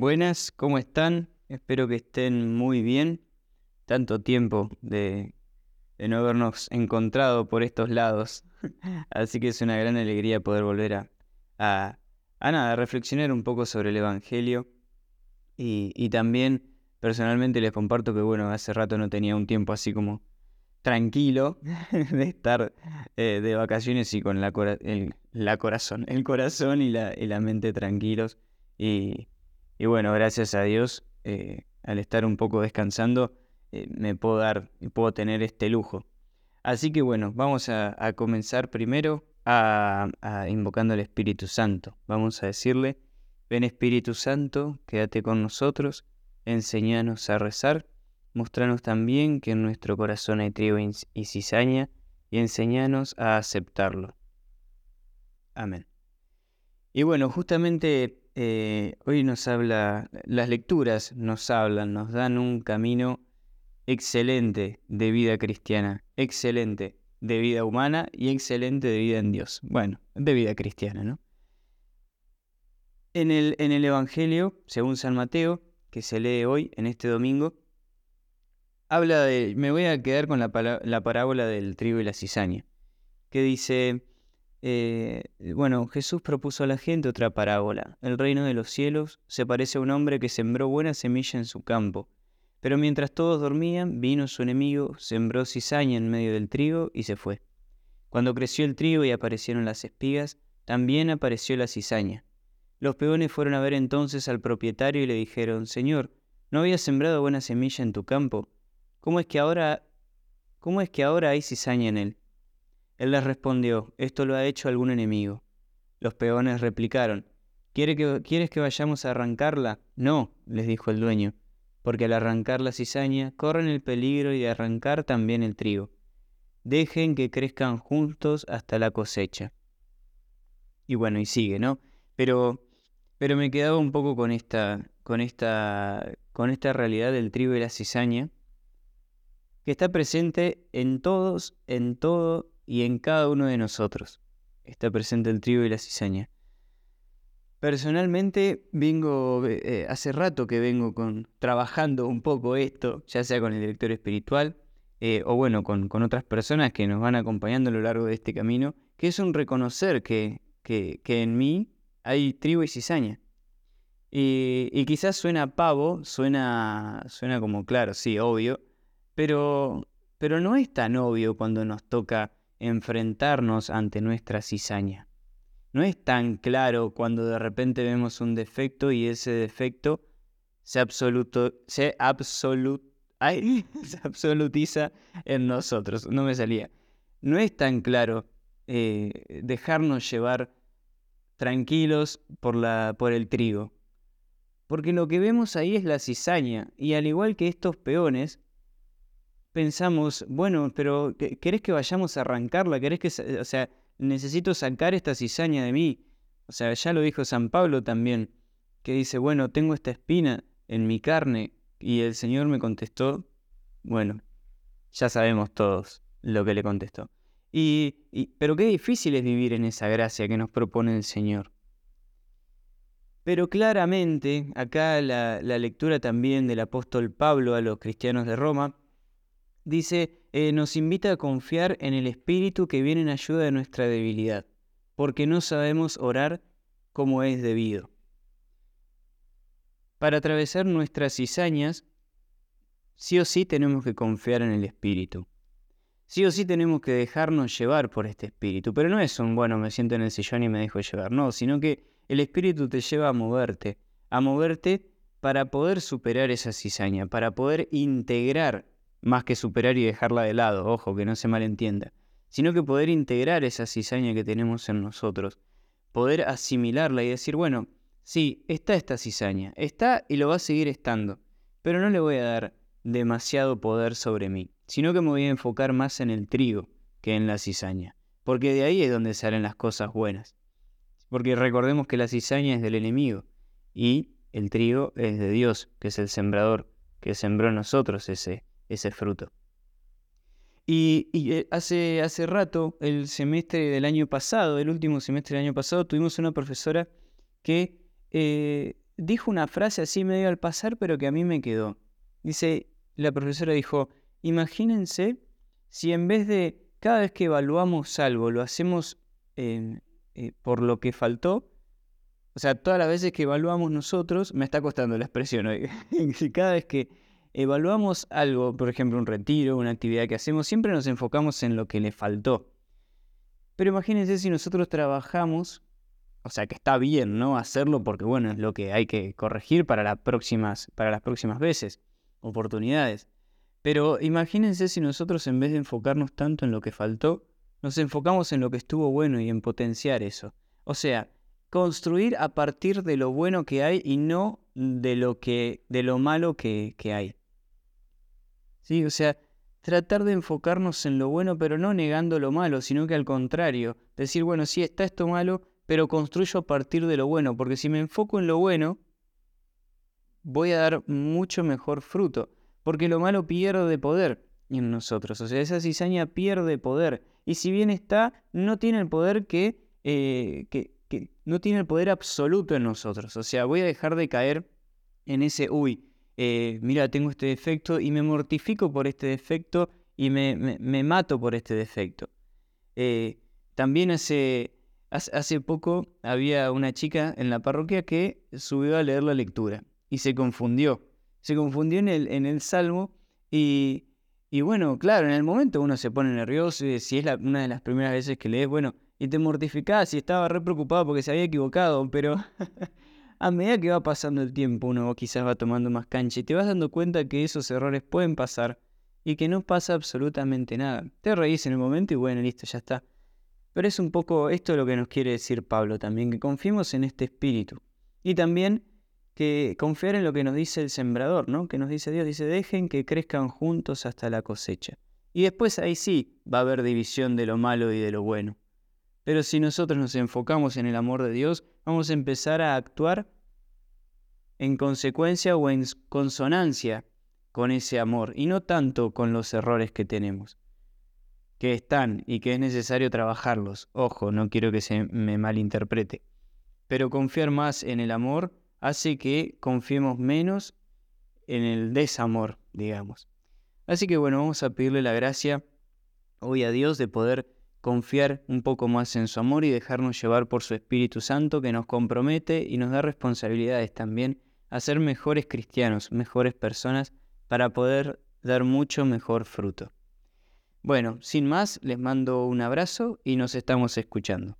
Buenas, ¿cómo están? Espero que estén muy bien. Tanto tiempo de, no habernos encontrado por estos lados. Así que es una gran alegría poder volver a, a, nada, a reflexionar un poco sobre el Evangelio. Y, también personalmente les comparto que, bueno, hace rato no tenía un tiempo así como tranquilo de estar eh, de vacaciones y con la, el, la corazón, el corazón y la, y la mente tranquilos. Y, y bueno, gracias a Dios, eh, al estar un poco descansando, eh, me puedo dar y puedo tener este lujo. Así que bueno, vamos a, comenzar primero a, invocando al Espíritu Santo. Vamos a decirle, ven Espíritu Santo, quédate con nosotros, enséñanos a rezar, mostranos también que en nuestro corazón hay trigo y cizaña, y enséñanos a aceptarlo. Amén. Y bueno, justamente eh, hoy nos habla, las lecturas nos hablan, nos dan un camino excelente de vida cristiana, excelente de vida humana y excelente de vida en Dios. Bueno, de vida cristiana, ¿no? En el, en el Evangelio, según San Mateo, que se lee hoy, en este domingo, habla de, me voy a quedar con la, la parábola del trigo y la cizaña, que dice, eh, bueno, Jesús propuso a la gente otra parábola. El reino de los cielos se parece a un hombre que sembró buena semilla en su campo. Pero mientras todos dormían, vino su enemigo, sembró cizaña en medio del trigo y se fue. Cuando creció el trigo y aparecieron las espigas, también apareció la cizaña. Los peones fueron a ver entonces al propietario y le dijeron, Señor, ¿no habías sembrado buena semilla en tu campo? ¿Cómo es que ahora, cómo es que ahora hay cizaña en él? Él les respondió, esto lo ha hecho algún enemigo. Los peones replicaron, ¿quieres que vayamos a arrancarla? No, les dijo el dueño, porque al arrancar la cizaña corren el peligro de arrancar también el trigo. Dejen que crezcan juntos hasta la cosecha. Y bueno, y sigue, ¿no? Pero, pero me quedaba un poco con esta, con esta, con esta realidad del trigo y la cizaña, que está presente en todos, en todo y en cada uno de nosotros está presente el trigo y la cizaña. Personalmente vengo, eh, hace rato que vengo con, trabajando un poco esto, ya sea con el director espiritual eh, o bueno, con, otras personas que nos van acompañando a lo largo de este camino, que es un reconocer que, que, en mí hay trigo y cizaña. Y, y, quizás suena pavo, suena, suena como claro, sí, obvio, pero, pero no es tan obvio cuando nos toca enfrentarnos ante nuestra cizaña. No es tan claro cuando de repente vemos un defecto y ese defecto se, absoluto, se, se absolutiza en nosotros. No me salía. No es tan claro eh, dejarnos llevar tranquilos por, la, por el trigo. Porque lo que vemos ahí es la cizaña. Y al igual que estos peones, pensamos, bueno, pero ¿querés que vayamos a arrancarla? ¿Querés que, o sea, necesito sacar esta cizaña de mí? O sea, ya lo dijo San Pablo también, que dice, bueno, tengo esta espina en mi carne. Y el Señor me contestó, bueno, ya sabemos todos lo que le contestó. Y, pero qué difícil es vivir en esa gracia que nos propone el Señor. Pero claramente, acá la lectura también del apóstol Pablo a los cristianos de Roma dice, eh, nos invita a confiar en el Espíritu que viene en ayuda de nuestra debilidad, porque no sabemos orar como es debido. Para atravesar nuestras cizañas, sí o sí tenemos que confiar en el Espíritu. Sí o sí tenemos que dejarnos llevar por este Espíritu, pero no es un, bueno, me siento en el sillón y me dejo llevar, no, sino que el Espíritu te lleva a moverte, a moverte para poder superar esa cizaña, para poder integrar más que superar y dejarla de lado, ojo, que no se malentienda, sino que poder integrar esa cizaña que tenemos en nosotros, poder asimilarla y decir, bueno, sí, está esta cizaña, está y lo va a seguir estando, pero no le voy a dar demasiado poder sobre mí, sino que me voy a enfocar más en el trigo que en la cizaña, porque de ahí es donde salen las cosas buenas. Porque recordemos que la cizaña es del enemigo y el trigo es de Dios, que es el sembrador, que sembró en nosotros ese, ese fruto. Y, eh, hace, hace rato, el semestre del año pasado, el último semestre del año pasado, tuvimos una profesora que eh, dijo una frase así medio al pasar, pero que a mí me quedó. Dice, la profesora dijo, imagínense si en vez de cada vez que evaluamos algo lo hacemos eh, por lo que faltó, o sea, todas las veces que evaluamos nosotros, me está costando la expresión hoy, cada vez que evaluamos algo, por ejemplo un retiro, una actividad que hacemos, siempre nos enfocamos en lo que le faltó. Pero imagínense si nosotros trabajamos, o sea que está bien, ¿no? Hacerlo porque bueno, es lo que hay que corregir para las próximas, para las próximas veces, oportunidades. Pero imagínense si nosotros en vez de enfocarnos tanto en lo que faltó, nos enfocamos en lo que estuvo bueno y en potenciar eso. O sea, construir a partir de lo bueno que hay y no de lo que de lo malo que, que hay. Sí, o sea, tratar de enfocarnos en lo bueno, pero no negando lo malo, sino que al contrario, decir, bueno, sí está esto malo, pero construyo a partir de lo bueno, porque si me enfoco en lo bueno, voy a dar mucho mejor fruto, porque lo malo pierde poder en nosotros, o sea, esa cizaña pierde poder, y si bien está, no tiene el poder que, eh, que, que no tiene el poder absoluto en nosotros, o sea, voy a dejar de caer en ese, uy, eh, mira, tengo este defecto y me mortifico por este defecto y me, mato por este defecto. Eh, también hace, hace poco había una chica en la parroquia que subió a leer la lectura y se confundió. Se confundió en el, en el salmo y, y bueno, claro, en el momento uno se pone nervioso si es una de las primeras veces que lees, bueno, y te mortificás y estaba re preocupado porque se había equivocado, pero a medida que va pasando el tiempo, uno quizás va tomando más cancha y te vas dando cuenta que esos errores pueden pasar y que no pasa absolutamente nada. Te reís en el momento y bueno, listo, ya está. Pero es un poco esto lo que nos quiere decir Pablo también, que confiemos en este espíritu. Y también que confiar en lo que nos dice el sembrador, ¿no? Que nos dice Dios, dice, dejen que crezcan juntos hasta la cosecha. Y después ahí sí va a haber división de lo malo y de lo bueno. Pero si nosotros nos enfocamos en el amor de Dios, vamos a empezar a actuar en consecuencia o en consonancia con ese amor y no tanto con los errores que tenemos, que están y que es necesario trabajarlos. Ojo, no quiero que se me malinterprete. Pero confiar más en el amor hace que confiemos menos en el desamor, digamos. Así que bueno, vamos a pedirle la gracia hoy a Dios de poder confiar un poco más en su amor y dejarnos llevar por su Espíritu Santo que nos compromete y nos da responsabilidades también a ser mejores cristianos, mejores personas, para poder dar mucho mejor fruto. Bueno, sin más, les mando un abrazo y nos estamos escuchando.